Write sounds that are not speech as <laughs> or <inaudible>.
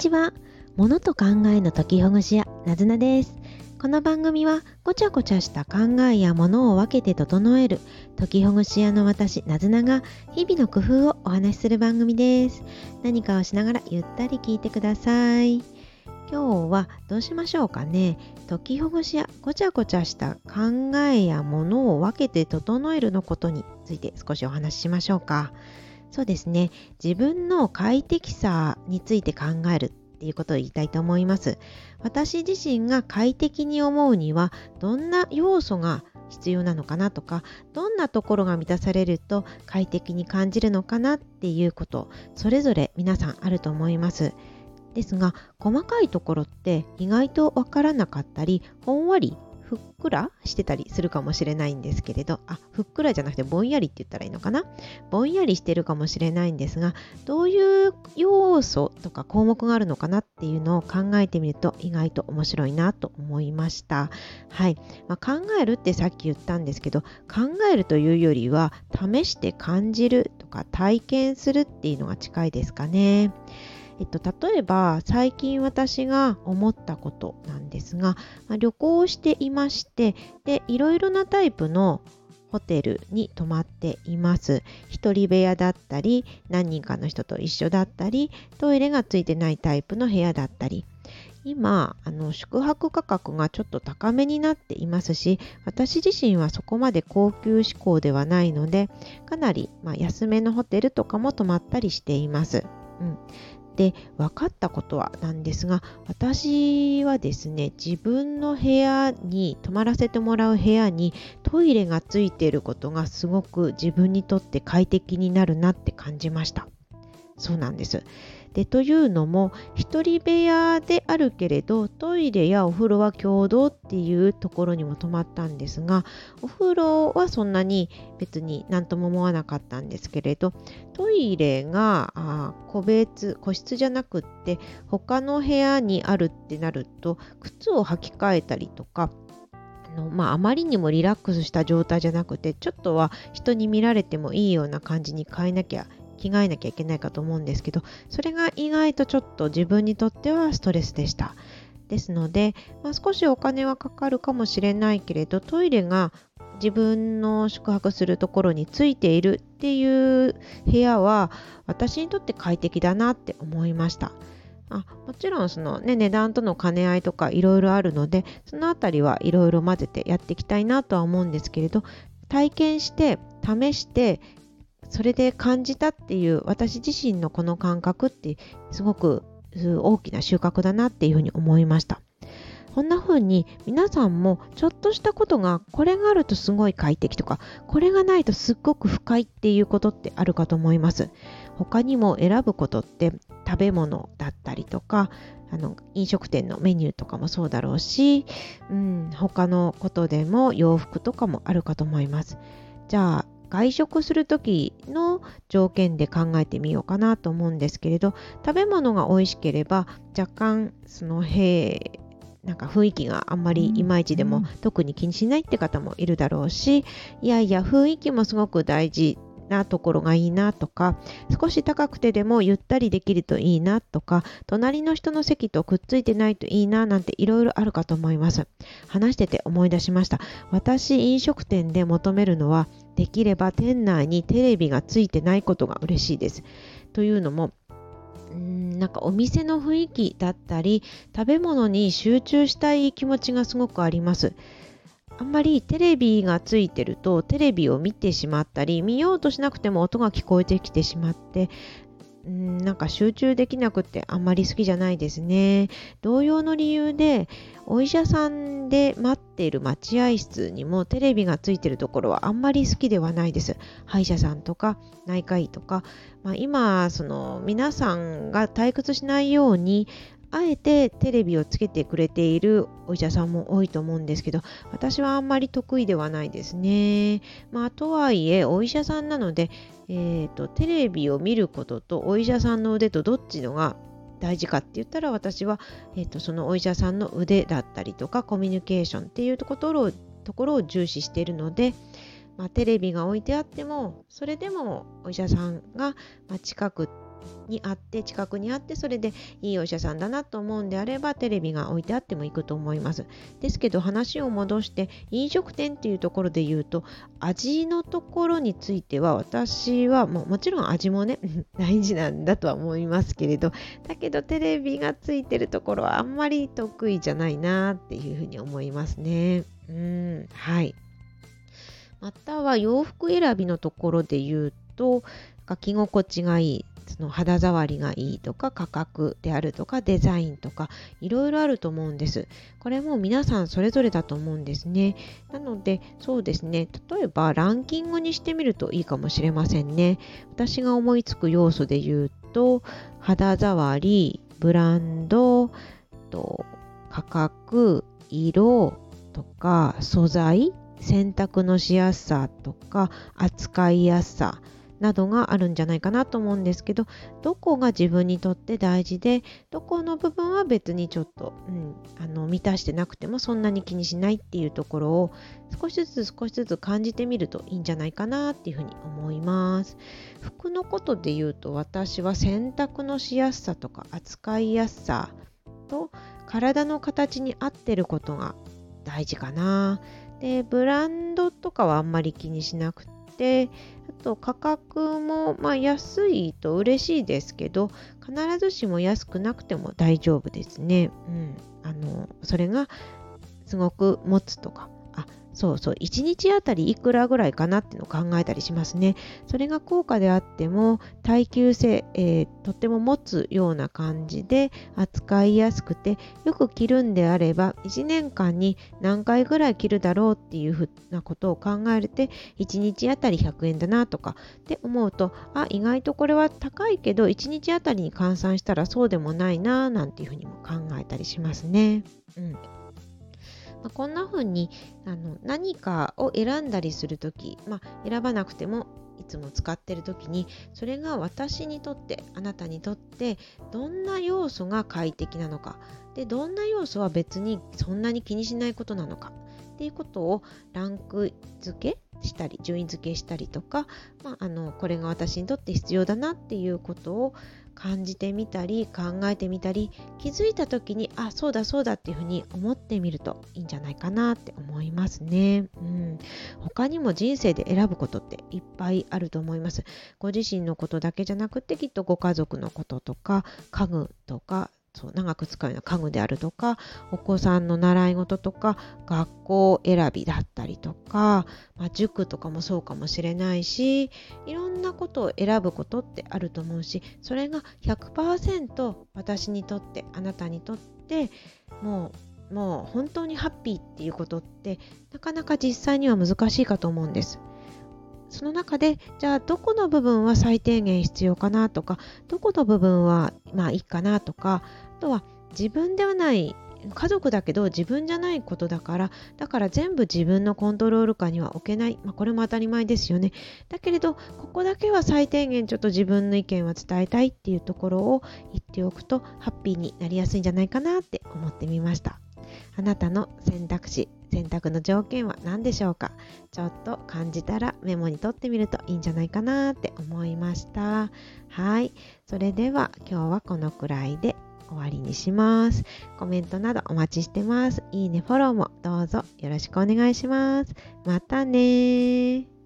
ちは。物と考えの解きほぐし屋、なずなです。この番組は、ごちゃごちゃした考えや物を分けて整える、解きほぐし屋の私、なずなが、日々の工夫をお話しする番組です。何かをしながらゆったり聞いてください。今日はどうしましょうかね。解きほぐしやごちゃごちゃした考えや物を分けて整えるのことについて少しお話ししましょうか。そうですね。自分の快適さについて考えるっていうことを言いたいと思います。私自身が快適に思うにはどんな要素が必要なのかなとかどんなところが満たされると快適に感じるのかなっていうことそれぞれ皆さんあると思います。ですが細かいところって意外とわからなかったりほんわりふっくらしてたりするかもしれないんですけれどあふっくらじゃなくてぼんやりって言ったらいいのかな？ぼんやりしてるかもしれないんですがどういう要素とか項目があるのかなっていうのを考えてみると意外と面白いなと思いました。はい、まあ、考えるってさっき言ったんですけど考えるというよりは試して感じるとか体験するっていうのが近いですかね。えっと、例えば最近私が思ったことなんですが、まあ、旅行をしていましてでいろいろなタイプのホテルに泊まっています。一人部屋だったり、何人かの人と一緒だったり、トイレがついてないタイプの部屋だったり。今、あの宿泊価格がちょっと高めになっていますし、私自身はそこまで高級志向ではないので、かなり、まあ、安めのホテルとかも泊まったりしています。うん、で分かったことはなんですが私はですね自分の部屋に泊まらせてもらう部屋にトイレがついていることがすごく自分にとって快適になるなって感じました。そうなんです。でというのも一人部屋であるけれどトイレやお風呂は共同っていうところにも泊まったんですがお風呂はそんなに別に何とも思わなかったんですけれどトイレが個別個室じゃなくって他の部屋にあるってなると靴を履き替えたりとかあのまあ、あまりにもリラックスした状態じゃなくてちょっとは人に見られてもいいような感じに変えなきゃ着替えなきゃいけないかと思うんですけどそれが意外とちょっと自分にとってはストレスでした。ですので、まあ、少しお金はかかるかもしれないけれどトイレが自分の宿泊するところについているっていう部屋は私にとって快適だなって思いました。あもちろんその、ね、値段との兼ね合いとかいろいろあるのでそのあたりはいろいろ混ぜてやっていきたいなとは思うんですけれど体験して試してそれで感じたっていう私自身のこの感覚ってすごく大きな収穫だなっていうふうに思いました。こんな風に皆さんもちょっとしたことがこれがあるとすごい快適とかこれがないとすっごく不快っていうことってあるかと思います。他にも選ぶことって食べ物だったりとかあの飲食店のメニューとかもそうだろうし、うん、他のことでも洋服とかもあるかと思います。じゃあ外食する時の条件で考えてみようかなと思うんですけれど食べ物が美味しければ若干そのへなんか雰囲気があんまりいまいちでも特に気にしないって方もいるだろうしいやいや雰囲気もすごく大事なところがいいなとか少し高くてでもゆったりできるといいなとか隣の人の席とくっついてないといいななんていろいろあるかと思います。話してて思い出しました。私飲食店で求めるのはできれば店内にテレビがついてないことが嬉しいです。というのもんなんかお店の雰囲気だったり食べ物に集中したい気持ちがすごくあります。あんまりテレビがついてるとテレビを見てしまったり見ようとしなくても音が聞こえてきてしまってんなんか集中できなくってあんまり好きじゃないですね。同様の理由でお医者さんで待っている待合室にもテレビがついてるところはあんまり好きではないです。歯医者さんとか内科医とか、まあ、今その皆さんが退屈しないようにあえてテレビをつけてくれているお医者さんも多いと思うんですけど私はあんまり得意ではないですね。まあ、とはいえお医者さんなので、えーと、テレビを見ることとお医者さんの腕とどっちのが大事かって言ったら私は、えーと、そのお医者さんの腕だったりとかコミュニケーションっていうところをところを重視しているので、まあ、テレビが置いてあってもそれでもお医者さんがまあ近くっにあって近くにあってそれでいいお医者さんだなと思うんであればテレビが置いてあっても行くと思います。ですけど話を戻して飲食店っていうところで言うと味のところについては私はももちろん味もね <laughs> 大事なんだとは思いますけれどだけどテレビがついてるところはあんまり得意じゃないなっていうふうに思いますね。うんはい。または洋服選びのところで言うと書き心地がいい。その肌触りがいいとか価格であるとかデザインとかいろいろあると思うんです。これも皆さんそれぞれだと思うんですね。なのでそうですね例えばランキングにしてみるといいかもしれませんね。私が思いつく要素で言うと肌触りブランドと価格色とか素材洗濯のしやすさとか扱いやすさなどがあるんじゃないかなと思うんですけどどこが自分にとって大事でどこの部分は別にちょっと、うん、あの満たしてなくてもそんなに気にしないっていうところを少しずつ少しずつ感じてみるといいんじゃないかなっていうふうに思います。服のことで言うと私は洗濯のしやすさとか扱いやすさと体の形に合ってることが大事かな。でブランドとかはあんまり気にしなくててあと価格もまあ安いと嬉しいですけど必ずしも安くなくても大丈夫ですね。うん、あのそれがすごく持つとかそうそう1日あたりいくらぐらいかなっていうのを考えたりしますねそれが高価であっても耐久性、えー、とっても持つような感じで扱いやすくてよく着るんであれば1年間に何回ぐらい着るだろうっていうふうなことを考えて1日あたり100円だなとかって思うとあ意外とこれは高いけど1日あたりに換算したらそうでもないななんていうふうにも考えたりしますね。うんまあ、こんな風にあの何かを選んだりする時、まあ、選ばなくてもいつも使ってる時にそれが私にとってあなたにとってどんな要素が快適なのかでどんな要素は別にそんなに気にしないことなのかっていうことをランク付けしたり順位付けしたりとか、まあ、あのこれが私にとって必要だなっていうことを感じてみたり考えてみたり気づいた時にあそうだそうだっていうふうに思ってみるといいんじゃないかなって思いますね、うん、他にも人生で選ぶことっていっぱいあると思います。ご自身のことだけじゃなくてきっとご家族のこととか家具とかそう長く使うような家具であるとかお子さんの習い事とか学校選びだったりとか、まあ、塾とかもそうかもしれないしいろんなことを選ぶことってあると思うしそれが100%私にとってあなたにとってもうもう本当にハッピーっていうことってなかなか実際には難しいかと思うんです。その中でじゃあどこの部分は最低限必要かなとかどこの部分はまあいいかなとかとは自分ではない家族だけど自分じゃないことだからだから全部自分のコントロール下には置けない、まあ、これも当たり前ですよね。だけれどここだけは最低限ちょっと自分の意見は伝えたいっていうところを言っておくとハッピーになりやすいんじゃないかなって思ってみました。あなたの選択肢選択の条件は何でしょうか？ちょっと感じたらメモに取ってみるといいんじゃないかなって思いました。はい。それでは今日はこのくらいで。終わりにします。コメントなどお待ちしてます。いいねフォローもどうぞよろしくお願いします。またね